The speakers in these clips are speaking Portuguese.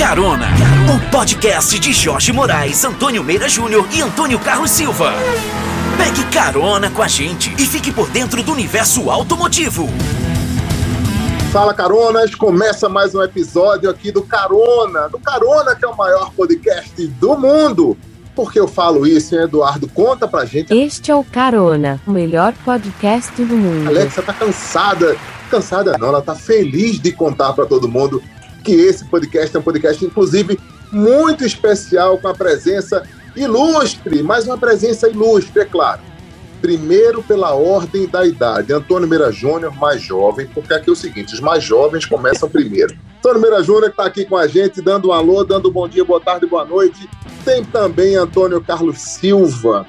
Carona, o podcast de Jorge Moraes, Antônio Meira Júnior e Antônio Carlos Silva. Pegue carona com a gente e fique por dentro do universo automotivo. Fala Caronas, começa mais um episódio aqui do Carona, do Carona que é o maior podcast do mundo. Por que eu falo isso, hein, Eduardo? Conta pra gente. Este é o Carona, o melhor podcast do mundo. Alexa tá cansada, cansada não, ela tá feliz de contar para todo mundo que esse podcast é um podcast, inclusive, muito especial, com a presença ilustre, mais uma presença ilustre, é claro. Primeiro, pela ordem da idade. Antônio Meira Júnior, mais jovem, porque aqui é o seguinte: os mais jovens começam primeiro. Antônio Meira Júnior está aqui com a gente, dando um alô, dando um bom dia, boa tarde, boa noite. Tem também Antônio Carlos Silva,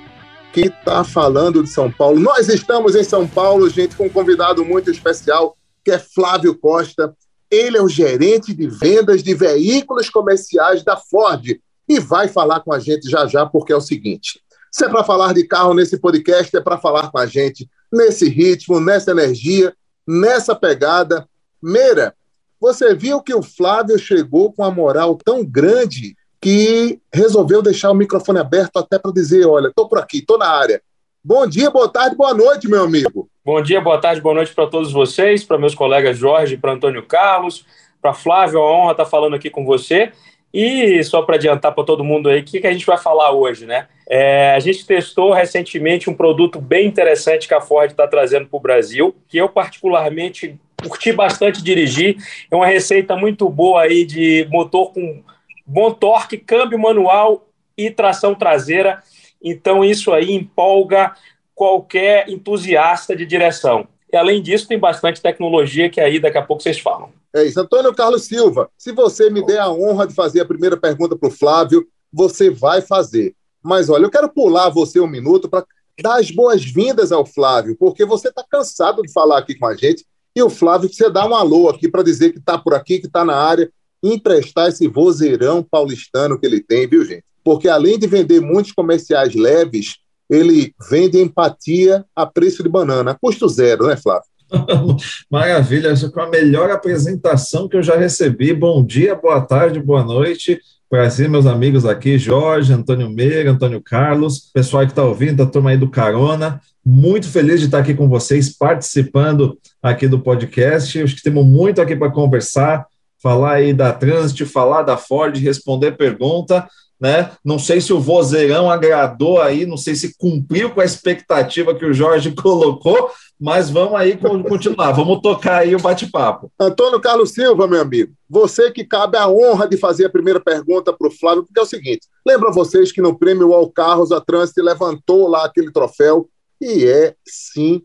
que está falando de São Paulo. Nós estamos em São Paulo, gente, com um convidado muito especial, que é Flávio Costa. Ele é o gerente de vendas de veículos comerciais da Ford e vai falar com a gente já já, porque é o seguinte: se é para falar de carro nesse podcast, é para falar com a gente nesse ritmo, nessa energia, nessa pegada. Meira, você viu que o Flávio chegou com a moral tão grande que resolveu deixar o microfone aberto até para dizer: olha, estou por aqui, estou na área. Bom dia, boa tarde, boa noite, meu amigo. Bom dia, boa tarde, boa noite para todos vocês, para meus colegas Jorge, para Antônio Carlos, para Flávio, é uma honra estar falando aqui com você. E só para adiantar para todo mundo aí, o que, que a gente vai falar hoje, né? É, a gente testou recentemente um produto bem interessante que a Ford está trazendo para o Brasil, que eu particularmente curti bastante dirigir. É uma receita muito boa aí de motor com bom torque, câmbio manual e tração traseira. Então isso aí empolga qualquer entusiasta de direção. E além disso, tem bastante tecnologia que aí daqui a pouco vocês falam. É isso. Antônio Carlos Silva, se você me der a honra de fazer a primeira pergunta para o Flávio, você vai fazer. Mas olha, eu quero pular você um minuto para dar as boas-vindas ao Flávio, porque você está cansado de falar aqui com a gente e o Flávio precisa dar um alô aqui para dizer que está por aqui, que está na área, e emprestar esse vozeirão paulistano que ele tem, viu, gente? Porque além de vender muitos comerciais leves, ele vende empatia a preço de banana, a custo zero, né, Flávio? Maravilha, essa foi a melhor apresentação que eu já recebi. Bom dia, boa tarde, boa noite. Prazer, meus amigos aqui, Jorge, Antônio Meira, Antônio Carlos, pessoal que está ouvindo, a turma aí do Carona. Muito feliz de estar aqui com vocês, participando aqui do podcast. Acho que temos muito aqui para conversar, falar aí da Transit, falar da Ford, responder pergunta né? Não sei se o vozeirão agradou aí, não sei se cumpriu com a expectativa que o Jorge colocou, mas vamos aí continuar, vamos tocar aí o bate-papo. Antônio Carlos Silva, meu amigo, você que cabe a honra de fazer a primeira pergunta para o Flávio, porque é o seguinte: lembra vocês que no prêmio All Carros a Trânsito levantou lá aquele troféu e é sim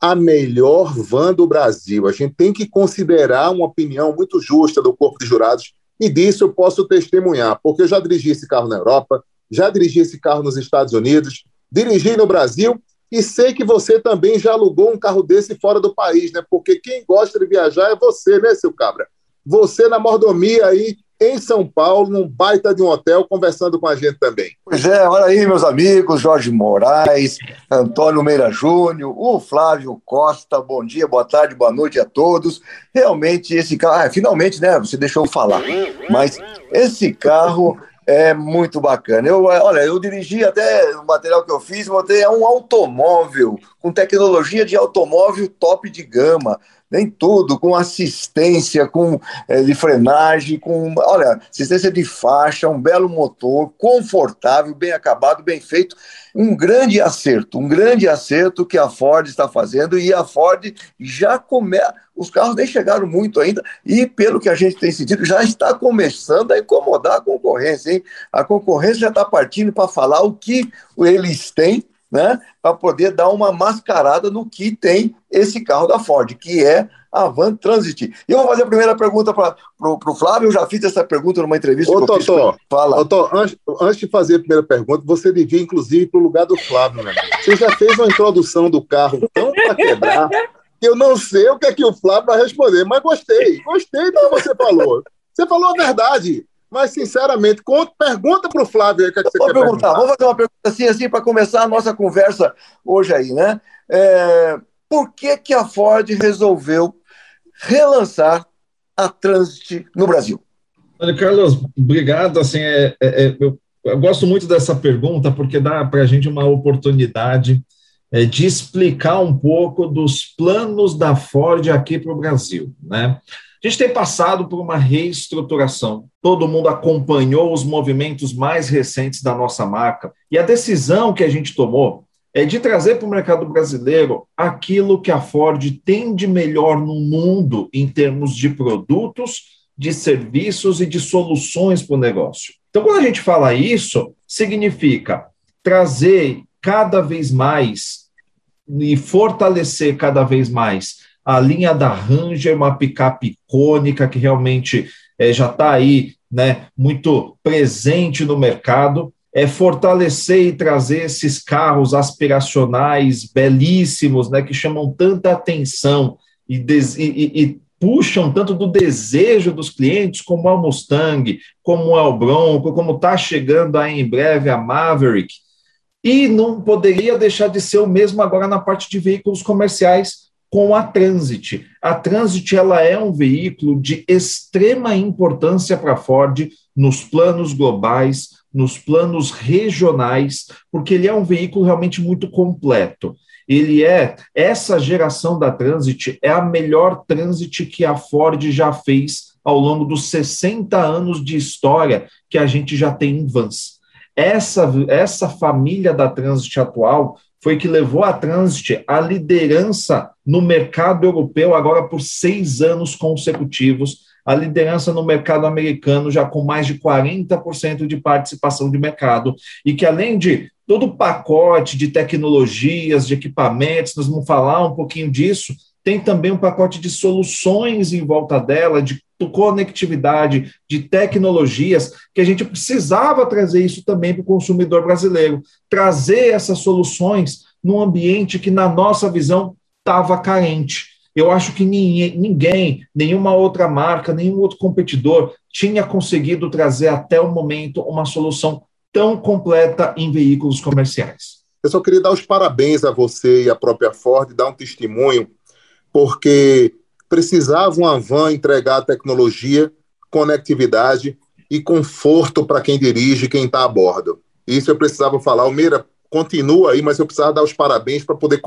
a melhor van do Brasil. A gente tem que considerar uma opinião muito justa do corpo de jurados e disso eu posso testemunhar, porque eu já dirigi esse carro na Europa, já dirigi esse carro nos Estados Unidos, dirigi no Brasil e sei que você também já alugou um carro desse fora do país, né? Porque quem gosta de viajar é você, né, seu cabra? Você na mordomia aí em São Paulo, num baita de um hotel, conversando com a gente também. Pois é, olha aí, meus amigos, Jorge Moraes, Antônio Meira Júnior, o Flávio Costa, bom dia, boa tarde, boa noite a todos. Realmente, esse carro, ah, finalmente, né, você deixou eu falar, mas esse carro é muito bacana. Eu, olha, eu dirigi até o material que eu fiz, botei um automóvel, com tecnologia de automóvel top de gama nem tudo, com assistência, com é, de frenagem, com, olha, assistência de faixa, um belo motor, confortável, bem acabado, bem feito, um grande acerto, um grande acerto que a Ford está fazendo e a Ford já começa, os carros nem chegaram muito ainda e pelo que a gente tem sentido, já está começando a incomodar a concorrência, hein? A concorrência já está partindo para falar o que eles têm né, para poder dar uma mascarada no que tem esse carro da Ford, que é a Van Transit. E eu vou fazer a primeira pergunta para o Flávio, eu já fiz essa pergunta numa entrevista Ô, que eu Totó, fiz. Fala. Totó, antes, antes, de fazer a primeira pergunta, você devia, inclusive, para o lugar do Flávio. Né? Você já fez uma introdução do carro tão para quebrar que eu não sei o que é que o Flávio vai responder, mas gostei, gostei do que você falou. Você falou a verdade. Mas, sinceramente, conta, pergunta para o Flávio aí o que, é que você Vou quer perguntar. perguntar. Vamos fazer uma pergunta assim, assim para começar a nossa conversa hoje aí, né? É, por que, que a Ford resolveu relançar a Transit no Brasil? Carlos, obrigado. Assim, é, é, é, eu, eu, gosto muito dessa pergunta porque dá para a gente uma oportunidade é, de explicar um pouco dos planos da Ford aqui para o Brasil, né? A gente tem passado por uma reestruturação. Todo mundo acompanhou os movimentos mais recentes da nossa marca e a decisão que a gente tomou é de trazer para o mercado brasileiro aquilo que a Ford tem de melhor no mundo em termos de produtos, de serviços e de soluções para o negócio. Então, quando a gente fala isso, significa trazer cada vez mais e fortalecer cada vez mais a linha da Ranger, uma picape icônica que realmente é, já está aí né, muito presente no mercado, é fortalecer e trazer esses carros aspiracionais belíssimos, né, que chamam tanta atenção e, e, e, puxam tanto do desejo dos clientes, como é o Mustang, como é o Bronco, como está chegando aí em breve a Maverick. E não poderia deixar de ser o mesmo agora na parte de veículos comerciais, com a Transit. A Transit ela é um veículo de extrema importância para a Ford nos planos globais, nos planos regionais, porque ele é um veículo realmente muito completo. Ele é essa geração da Transit é a melhor Transit que a Ford já fez ao longo dos 60 anos de história que a gente já tem em vans. Essa, essa família da Transit atual foi que levou a Transit à liderança no mercado europeu agora por seis anos consecutivos, a liderança no mercado americano já com mais de 40% de participação de mercado, e que além de todo o pacote de tecnologias, de equipamentos, nós vamos falar um pouquinho disso, tem também um pacote de soluções em volta dela, de conectividade, de tecnologias, que a gente precisava trazer isso também para o consumidor brasileiro, trazer essas soluções num ambiente que, na nossa visão, estava carente. Eu acho que ninguém, nenhuma outra marca, nenhum outro competidor tinha conseguido trazer até o momento uma solução tão completa em veículos comerciais. Eu só queria dar os parabéns a você e à própria Ford, dar um testemunho, porque precisava uma van entregar tecnologia, conectividade e conforto para quem dirige, quem está a bordo. Isso eu precisava falar. Almeida, continua aí, mas eu precisava dar os parabéns para poder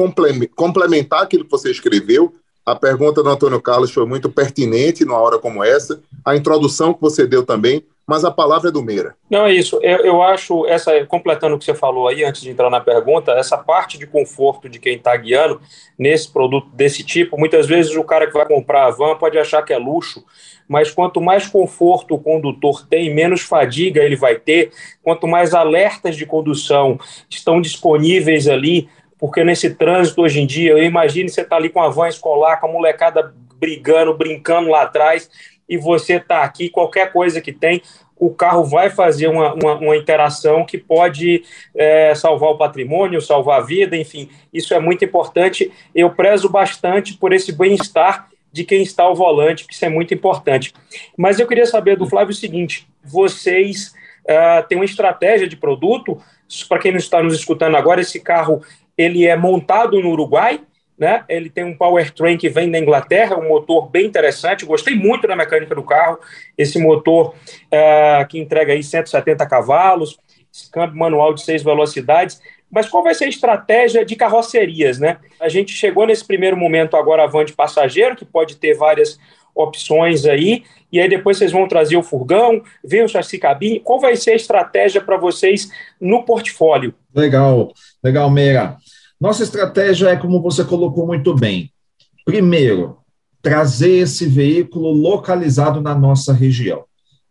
complementar aquilo que você escreveu. A pergunta do Antônio Carlos foi muito pertinente numa hora como essa. A introdução que você deu também mas a palavra é do Meira. Não, é isso. Eu, eu, acho, essa completando o que você falou aí, antes de entrar na pergunta, essa parte de conforto de quem está guiando nesse produto desse tipo, muitas vezes o cara que vai comprar a van pode achar que é luxo, mas quanto mais conforto o condutor tem, menos fadiga ele vai ter, quanto mais alertas de condução estão disponíveis ali, porque nesse trânsito hoje em dia, eu imagino você tá ali com a van escolar, com a molecada brigando, brincando lá atrás, e você está aqui, qualquer coisa que tem, o carro vai fazer uma, uma, uma interação que pode é, salvar o patrimônio, salvar a vida, enfim, isso é muito importante. Eu prezo bastante por esse bem-estar de quem está ao volante, que isso é muito importante. Mas eu queria saber do Flávio o seguinte: vocês uh, têm uma estratégia de produto? Para quem não está nos escutando agora, esse carro ele é montado no Uruguai né? Ele tem um powertrain que vem da Inglaterra, um motor bem interessante. Gostei muito da mecânica do carro. Esse motor uh, que entrega aí 170 cavalos, câmbio manual de seis velocidades. Mas qual vai ser a estratégia de carrocerias, né? A gente chegou nesse primeiro momento agora a van de passageiro, que pode ter várias opções aí, e aí depois vocês vão trazer o furgão, ver o chassi cabine. Qual vai ser a estratégia para vocês no portfólio? Legal, legal, Meira. Nossa estratégia é como você colocou muito bem. Primeiro, trazer esse veículo localizado na nossa região.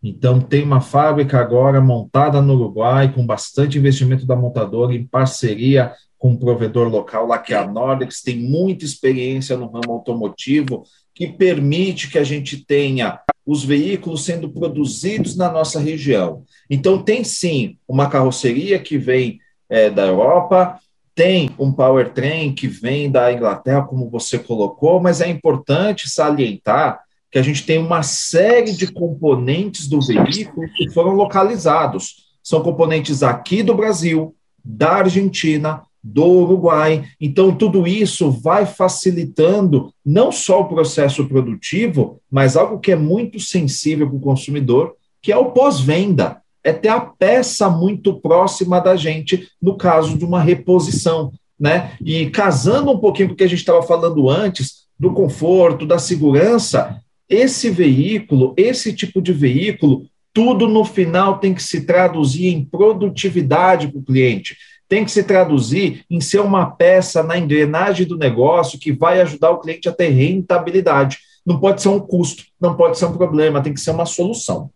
Então, tem uma fábrica agora montada no Uruguai, com bastante investimento da montadora, em parceria com um provedor local lá, que é a Nordex, tem muita experiência no ramo automotivo, que permite que a gente tenha os veículos sendo produzidos na nossa região. Então, tem sim uma carroceria que vem é, da Europa, tem um powertrain que vem da Inglaterra, como você colocou, mas é importante salientar que a gente tem uma série de componentes do veículo que foram localizados. São componentes aqui do Brasil, da Argentina, do Uruguai. Então, tudo isso vai facilitando não só o processo produtivo, mas algo que é muito sensível para o consumidor, que é o pós-venda. É ter a peça muito próxima da gente no caso de uma reposição. Né? E casando um pouquinho com o que a gente estava falando antes, do conforto, da segurança, esse veículo, esse tipo de veículo, tudo no final tem que se traduzir em produtividade para o cliente, tem que se traduzir em ser uma peça na engrenagem do negócio que vai ajudar o cliente a ter rentabilidade. Não pode ser um custo, não pode ser um problema, tem que ser uma solução.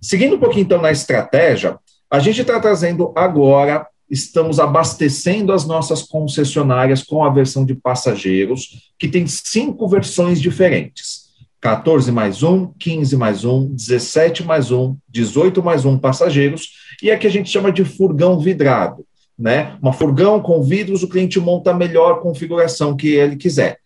Seguindo um pouquinho então na estratégia, a gente está trazendo agora estamos abastecendo as nossas concessionárias com a versão de passageiros, que tem cinco versões diferentes. 14 mais 1, 15 mais 1, 17 mais 1, 18 mais 1 passageiros, e a que a gente chama de furgão vidrado. Né? Uma furgão com vidros, o cliente monta a melhor configuração que ele quiser.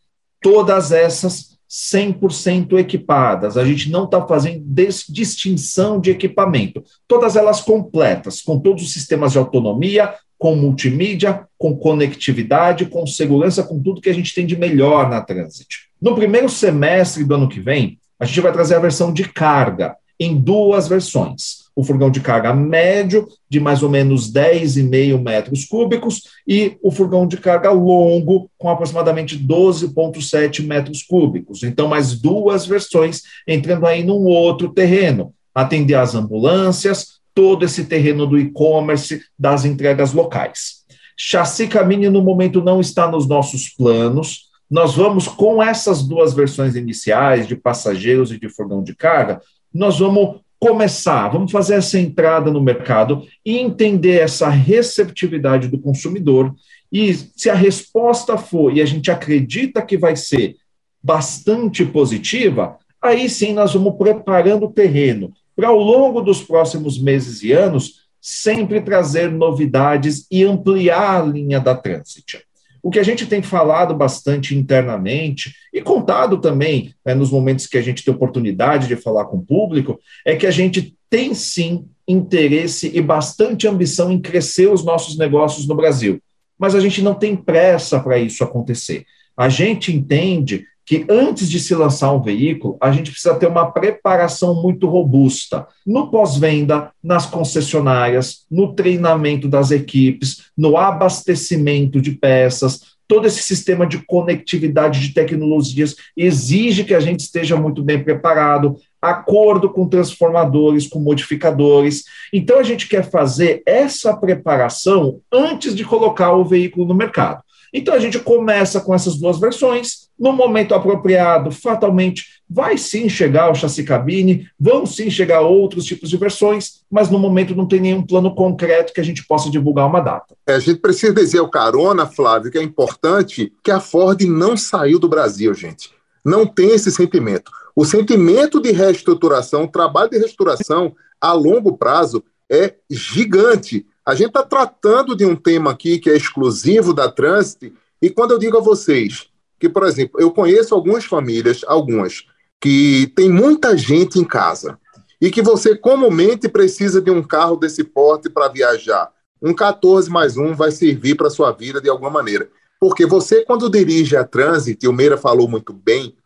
Todas essas 100% equipadas. A gente não está fazendo distinção de equipamento. Todas elas completas, com todos os sistemas de autonomia, com multimídia, com conectividade, com segurança, com tudo que a gente tem de melhor na Transit. No primeiro semestre do ano que vem, a gente vai trazer a versão de carga em duas versões o furgão de carga médio, de mais ou menos 10,5 metros cúbicos, e o furgão de carga longo, com aproximadamente 12,7 metros cúbicos. Então, mais duas versões entrando aí num outro terreno. Atender as ambulâncias, todo esse terreno do e-commerce, das entregas locais. Chassi Camini, no momento, não está nos nossos planos. Nós vamos, com essas duas versões iniciais, de passageiros e de furgão de carga, nós vamos começar, vamos fazer essa entrada no mercado e entender essa receptividade do consumidor. E se a resposta for, e a gente acredita que vai ser bastante positiva, aí sim nós vamos preparando o terreno para, ao longo dos próximos meses e anos, sempre trazer novidades e ampliar a linha da Transit. O que a gente tem falado bastante internamente e contado também né, nos momentos que a gente tem oportunidade de falar com o público é que a gente tem sim interesse e bastante ambição em crescer os nossos negócios no Brasil, mas a gente não tem pressa para isso acontecer. A gente entende que antes de se lançar um veículo, a gente precisa ter uma preparação muito robusta no pós-venda, nas concessionárias, no treinamento das equipes, no abastecimento de peças. Todo esse sistema de conectividade de tecnologias exige que a gente esteja muito bem preparado, acordo com transformadores, com modificadores. Então, a gente quer fazer essa preparação antes de colocar o veículo no mercado. Então a gente começa com essas duas versões, no momento apropriado, fatalmente vai sim chegar o chassi cabine, vão sim chegar outros tipos de versões, mas no momento não tem nenhum plano concreto que a gente possa divulgar uma data. É, a gente precisa dizer o carona, Flávio, que é importante que a Ford não saiu do Brasil, gente. Não tem esse sentimento. O sentimento de reestruturação, o trabalho de reestruturação a longo prazo é gigante. A gente está tratando de um tema aqui que é exclusivo da Transit, e quando eu digo a vocês que, por exemplo, eu conheço algumas famílias, algumas, que tem muita gente em casa, e que você comumente precisa de um carro desse porte para viajar. Um 14 mais um vai servir para sua vida de alguma maneira. Porque você, quando dirige a Transit, e o Meira falou muito bem,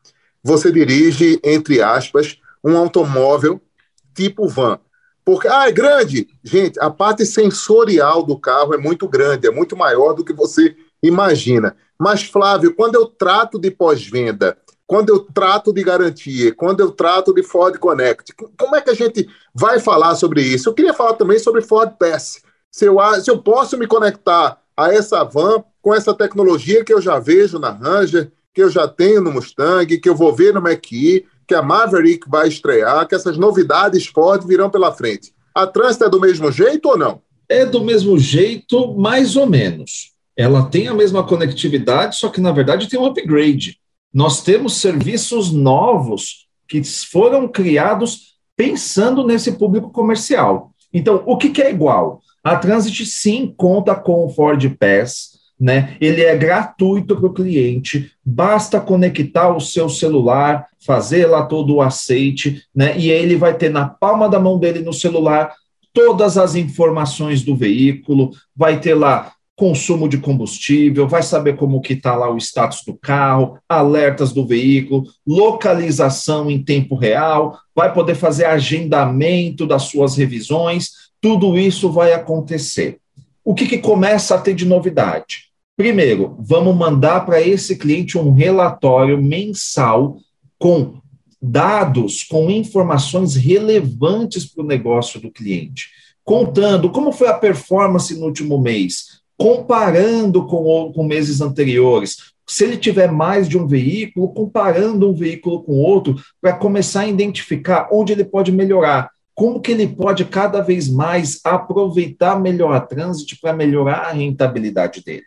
você dirige, entre aspas, um automóvel tipo van. Porque, ah, é grande. Gente, a parte sensorial do carro é muito grande, é muito maior do que você imagina. Mas, Flávio, quando eu trato de pós-venda, quando eu trato de garantia, quando eu trato de Ford Connect, como é que a gente vai falar sobre isso? Eu queria falar também sobre Ford Pass. Se eu, se eu posso me conectar a essa van com essa tecnologia que eu já vejo na Ranger, que eu já tenho no Mustang, que eu vou ver no Mach-E, que a Maverick vai estrear, que essas novidades Ford virão pela frente. A Transit é do mesmo jeito ou não? É do mesmo jeito, mais ou menos. Ela tem a mesma conectividade, só que na verdade tem um upgrade. Nós temos serviços novos que foram criados pensando nesse público comercial. Então, o que, que é igual? A Transit sim conta com o Ford Pass, né? Ele é gratuito para o cliente, basta conectar o seu celular, fazer lá todo o aceite, né? E ele vai ter na palma da mão dele no celular todas as informações do veículo, vai ter lá consumo de combustível, vai saber como que está lá o status do carro, alertas do veículo, localização em tempo real, vai poder fazer agendamento das suas revisões, tudo isso vai acontecer. O que, que começa a ter de novidade? Primeiro, vamos mandar para esse cliente um relatório mensal com dados, com informações relevantes para o negócio do cliente, contando como foi a performance no último mês, comparando com, com meses anteriores. Se ele tiver mais de um veículo, comparando um veículo com outro, para começar a identificar onde ele pode melhorar, como que ele pode cada vez mais aproveitar melhor a trânsito para melhorar a rentabilidade dele.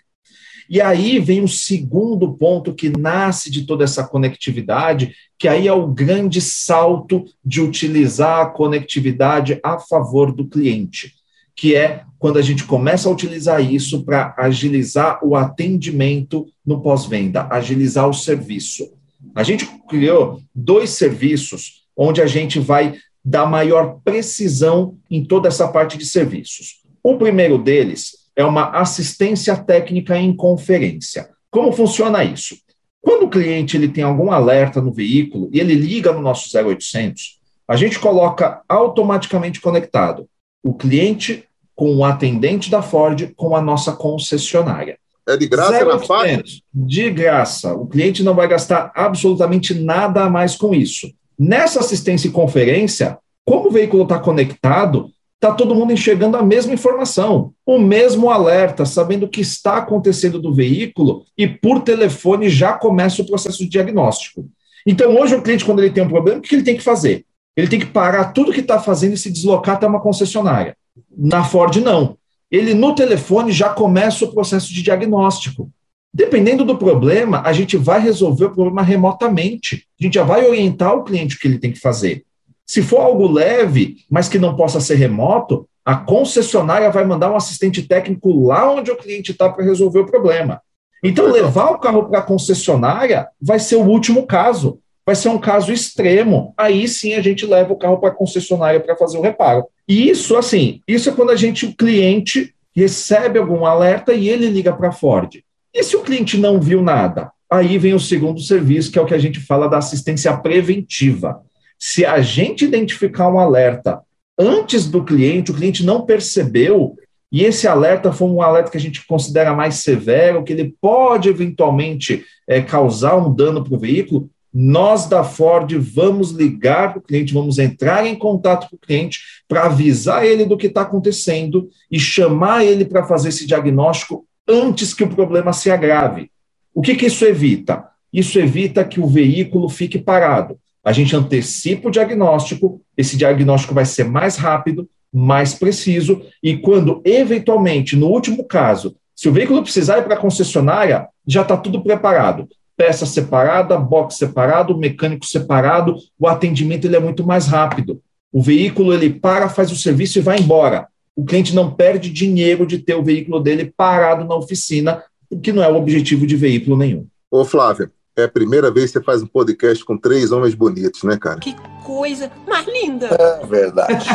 E aí vem o segundo ponto que nasce de toda essa conectividade, que aí é o grande salto de utilizar a conectividade a favor do cliente que é quando a gente começa a utilizar isso para agilizar o atendimento no pós-venda, agilizar o serviço. A gente criou dois serviços onde a gente vai dar maior precisão em toda essa parte de serviços. O primeiro deles é uma assistência técnica em conferência. Como funciona isso? Quando o cliente ele tem algum alerta no veículo e ele liga no nosso 0800, a gente coloca automaticamente conectado o cliente com o atendente da Ford com a nossa concessionária. É de graça na faixa? De graça. O cliente não vai gastar absolutamente nada a mais com isso. Nessa assistência e conferência, como o veículo está conectado, está todo mundo enxergando a mesma informação, o mesmo alerta, sabendo o que está acontecendo do veículo e por telefone já começa o processo de diagnóstico. Então, hoje, o cliente, quando ele tem um problema, o que ele tem que fazer? Ele tem que parar tudo que está fazendo e se deslocar até uma concessionária. Na Ford, não. Ele, no telefone, já começa o processo de diagnóstico. Dependendo do problema, a gente vai resolver o problema remotamente. A gente já vai orientar o cliente o que ele tem que fazer. Se for algo leve, mas que não possa ser remoto, a concessionária vai mandar um assistente técnico lá onde o cliente está para resolver o problema. Então, levar o carro para a concessionária vai ser o último caso. Vai ser um caso extremo. Aí sim a gente leva o carro para a concessionária para fazer o reparo. E isso, assim, isso é quando a gente, o cliente, recebe algum alerta e ele liga para a Ford. E se o cliente não viu nada? Aí vem o segundo serviço, que é o que a gente fala da assistência preventiva. Se a gente identificar um alerta antes do cliente, o cliente não percebeu, e esse alerta foi um alerta que a gente considera mais severo, que ele pode eventualmente é, causar um dano para o veículo, nós da Ford vamos ligar para o cliente, vamos entrar em contato com o cliente para avisar ele do que está acontecendo e chamar ele para fazer esse diagnóstico antes que o problema se agrave. O que, que isso evita? Isso evita que o veículo fique parado. A gente antecipa o diagnóstico, esse diagnóstico vai ser mais rápido, mais preciso, e quando, eventualmente, no último caso, se o veículo precisar ir para a concessionária, já está tudo preparado peça separada, box separado, mecânico separado, o atendimento ele é muito mais rápido. O veículo ele para, faz o serviço e vai embora. O cliente não perde dinheiro de ter o veículo dele parado na oficina, o que não é o objetivo de veículo nenhum. Ô Flávio, é a primeira vez que você faz um podcast com três homens bonitos, né, cara? Que coisa mais linda! É verdade.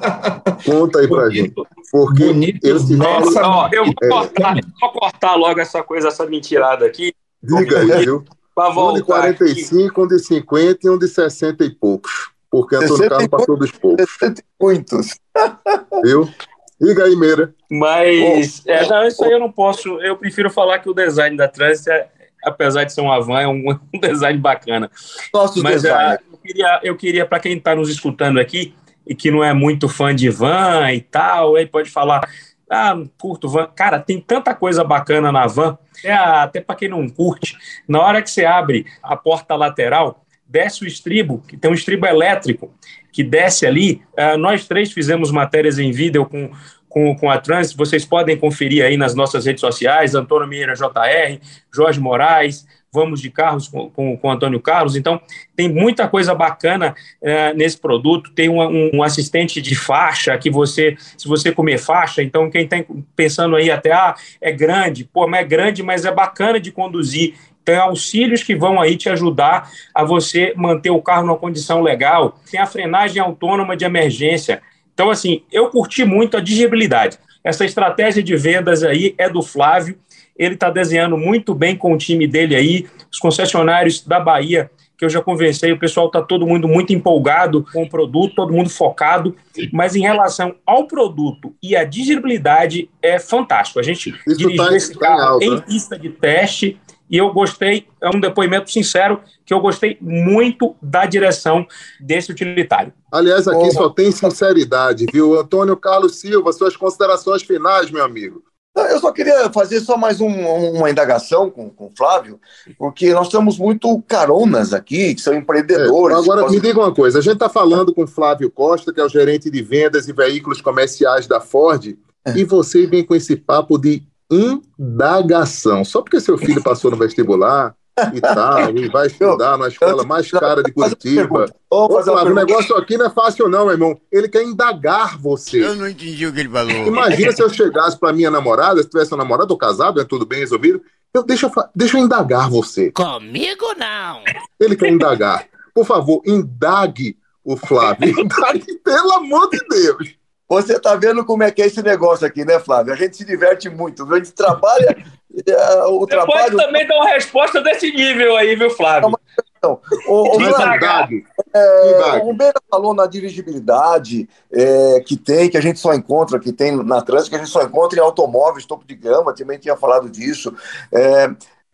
Conta aí pra Bonito. gente. Porque Bonito, eu te nossa, Ó, eu vou É. cortar, vou cortar logo essa coisa, essa mentirada aqui, diga aí, viu? Um de voltar aqui. 45, um de 50 e um de 60 e poucos. Porque Antônio 60 e Carlos passou dos poucos, Muitos. viu? Diga aí, Meira. Mas, é, não, isso aí eu não posso. Eu prefiro falar que o design da Trans, é, apesar de ser uma van, é um, um design bacana. Nossos Mas designers. ah, eu queria, eu queria para quem está nos escutando aqui e que não é muito fã de van e tal, aí pode falar, ah, curto van. Cara, tem tanta coisa bacana na van, é, até para quem não curte. Na hora que você abre a porta lateral, desce o estribo, que tem um estribo elétrico que desce ali. Ah, nós três fizemos matérias em vídeo com, com, com a Trans, vocês podem conferir aí nas nossas redes sociais, Antônio Meira JR, Jorge Moraes, Vamos de Carros com, com, com Antônio Carlos. Então, tem muita coisa bacana eh, nesse produto. Tem um, um- um assistente de faixa que você, se você comer faixa, então quem está pensando aí até, ah, é grande, pô, mas é grande, mas é bacana de conduzir. Tem auxílios que vão aí te ajudar a você manter o carro numa condição legal. Tem a frenagem autônoma de emergência. Então, assim, eu curti muito a dirigibilidade. Essa estratégia de vendas aí é do Flávio. Ele está desenhando muito bem com o time dele aí. Os concessionários da Bahia, que eu já conversei, o pessoal está todo mundo muito empolgado com o produto, todo mundo focado. Mas em relação ao produto e a digeribilidade, é fantástico. A gente Isso dirigiu tá- esse tá em carro alta, em né? pista de teste e eu gostei, é um depoimento sincero, que eu gostei muito da direção desse utilitário. Aliás, aqui Ô, só tem sinceridade, viu? Antônio Carlos Silva, suas considerações finais, meu amigo. Eu só queria fazer só mais um- uma indagação com, com o Flávio, porque nós temos muito caronas aqui, que são empreendedores. É, agora, me diga uma coisa: a gente está falando com Flávio Costa, que é o gerente de vendas e veículos comerciais da Ford, e você vem com esse papo de indagação. Só porque seu filho passou no vestibular e tal, e vai estudar na escola mais cara de uma Curitiba. uma o negócio aqui não é fácil, não, meu irmão. Ele quer indagar você. Eu não entendi o que ele falou. Imagina se eu chegasse para minha namorada, se tivesse um namorado ou casado, é tudo bem resolvido. Eu, deixa, eu deixa eu indagar você. Comigo não. Ele quer indagar. Por favor, indague o Flávio. Indague, pelo amor de Deus. Você está vendo como é que é esse negócio aqui, né, Flávio? A gente se diverte muito. viu? A gente trabalha. É, o Você pode trabalho. também dar uma resposta desse nível aí, viu, Flávio? Não, o, o, Mas Indagar. indague. É, o Beira falou na dirigibilidade é, que tem, que a gente só encontra, que tem na trânsito, que a gente só encontra em automóveis, topo de gama, também tinha falado disso. É,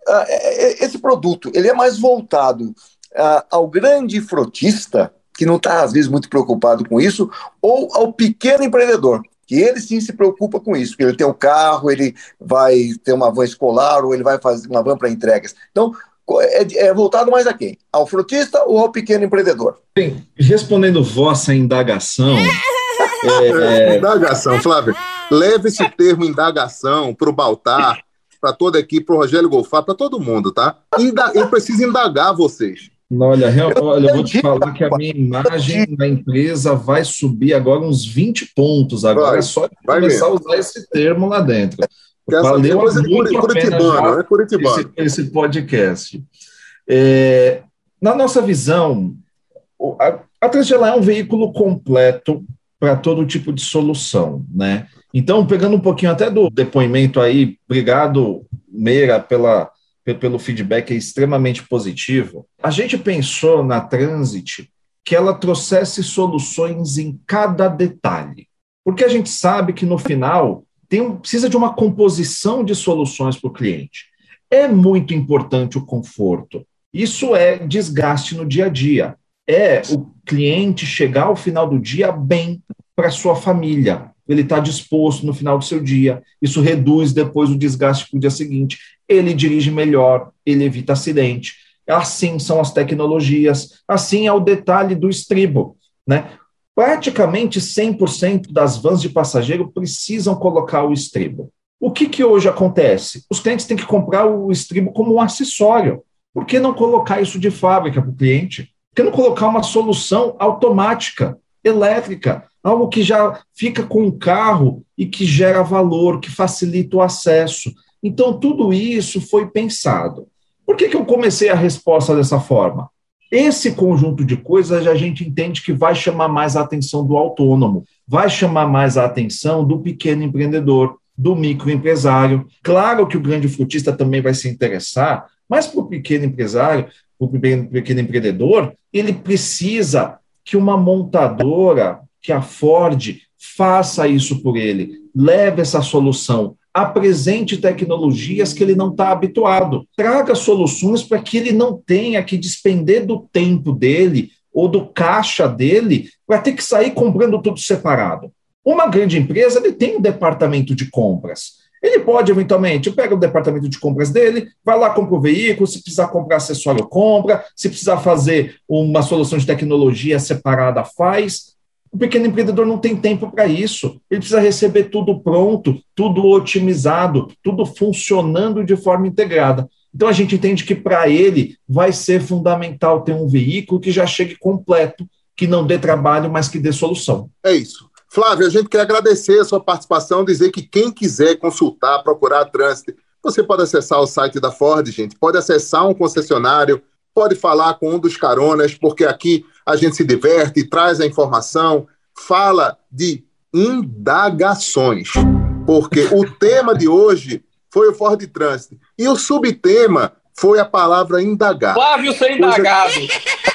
é, é, esse produto, ele é mais voltado ao grande frotista, que não está, às vezes, muito preocupado com isso, ou ao pequeno empreendedor, que ele sim se preocupa com isso, porque ele tem o carro, ele vai ter uma van escolar, ou ele vai fazer uma van para entregas. Então, é, é voltado mais a quem? Ao frotista ou ao pequeno empreendedor? Bem, respondendo vossa indagação, É, indagação, Flávio. Leve esse termo indagação para o Baltar, para toda a equipe, para o Rogério Golfar, para todo mundo, tá? Inda eu preciso indagar vocês. Olha, real- olha, eu vou te falar que a minha imagem na empresa vai subir agora uns 20 pontos. Agora Vai, é só começar mesmo. a usar esse termo lá dentro. Valeu muito? Curitibano. esse, esse podcast. É, na nossa visão, a, a Transgela é um veículo completo para todo tipo de solução, né? Então, pegando um pouquinho até do depoimento aí, obrigado, Meira, pela, pe- pelo feedback é extremamente positivo. A gente pensou na Transit que ela trouxesse soluções em cada detalhe, porque a gente sabe que no final tem precisa de uma composição de soluções para o cliente. É muito importante o conforto. Isso é desgaste no dia a dia. É o cliente chegar ao final do dia bem para sua família. Ele está disposto no final do seu dia. Isso reduz depois o desgaste para o dia seguinte. Ele dirige melhor, ele evita acidente. Assim são as tecnologias. Assim é o detalhe do estribo, né? Praticamente 100% das vans de passageiro precisam colocar o estribo. O que, que hoje acontece? Os clientes têm que comprar o estribo como um acessório. Por que não colocar isso de fábrica para o cliente? Por que não colocar uma solução automática, elétrica, algo que já fica com o carro e que gera valor, que facilita o acesso? Então, tudo isso foi pensado. Por que, que eu comecei a resposta dessa forma? Esse conjunto de coisas a gente entende que vai chamar mais a atenção do autônomo, vai chamar mais a atenção do pequeno empreendedor, do microempresário. Claro que o grande frutista também vai se interessar, mas para o pequeno empresário, para o pequeno empreendedor, ele precisa que uma montadora, que a Ford, faça isso por ele, leve essa solução, apresente tecnologias que ele não está habituado, traga soluções para que ele não tenha que despender do tempo dele ou do caixa dele para ter que sair comprando tudo separado. Uma grande empresa ele tem um departamento de compras. Ele pode, eventualmente, pega o departamento de compras dele, vai lá, compra o veículo, se precisar comprar acessório, compra, se precisar fazer uma solução de tecnologia separada, faz. O pequeno empreendedor não tem tempo para isso. Ele precisa receber tudo pronto, tudo otimizado, tudo funcionando de forma integrada. Então a gente entende que para ele vai ser fundamental ter um veículo que já chegue completo, que não dê trabalho, mas que dê solução. É isso. Flávio, a gente quer agradecer a sua participação, dizer que quem quiser consultar, procurar a Trânsito, você pode acessar o site da Ford, gente, pode acessar um concessionário, pode falar com um dos caronas, porque aqui a gente se diverte, traz a informação, fala de indagações. porque o tema de hoje foi o Ford Transit e o subtema foi a palavra indagar. Flávio ser indagado.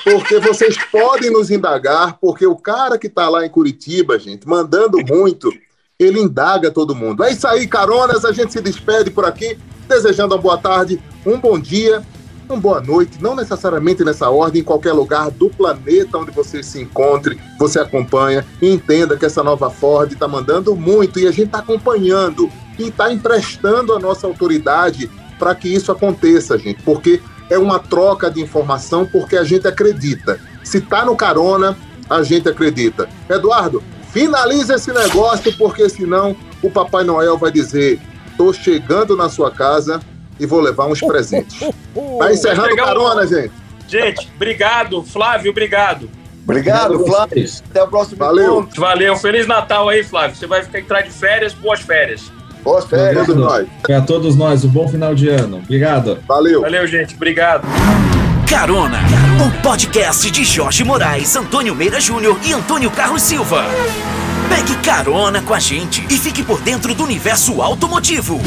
Porque vocês podem nos indagar, porque o cara que está lá em Curitiba, gente, mandando muito, ele indaga todo mundo. É isso aí, caronas, a gente se despede por aqui, desejando uma boa tarde, um bom dia, uma boa noite, não necessariamente nessa ordem, em qualquer lugar do planeta onde você se encontre, você acompanha e entenda que essa nova Ford está mandando muito e a gente está acompanhando e está emprestando a nossa autoridade para que isso aconteça, gente, porque é uma troca de informação, porque a gente acredita. Se tá no carona, a gente acredita. Eduardo, finaliza esse negócio, porque senão o Papai Noel vai dizer: tô chegando na sua casa e vou levar uns presentes. Tá encerrando o carona, gente. Gente, obrigado. Flávio, obrigado. Obrigado, Flávio. Até o próximo Valeu. encontro. Valeu. Feliz Natal aí, Flávio. Você vai ficar entrar de férias, boas férias. Boas férias. Todos nós. Para todos nós, um bom final de ano. Obrigado. Valeu. Valeu, gente. Obrigado. Carona, o podcast de Jorge Moraes, Antônio Meira Júnior e Antônio Carlos Silva. Pegue carona com a gente e fique por dentro do universo automotivo.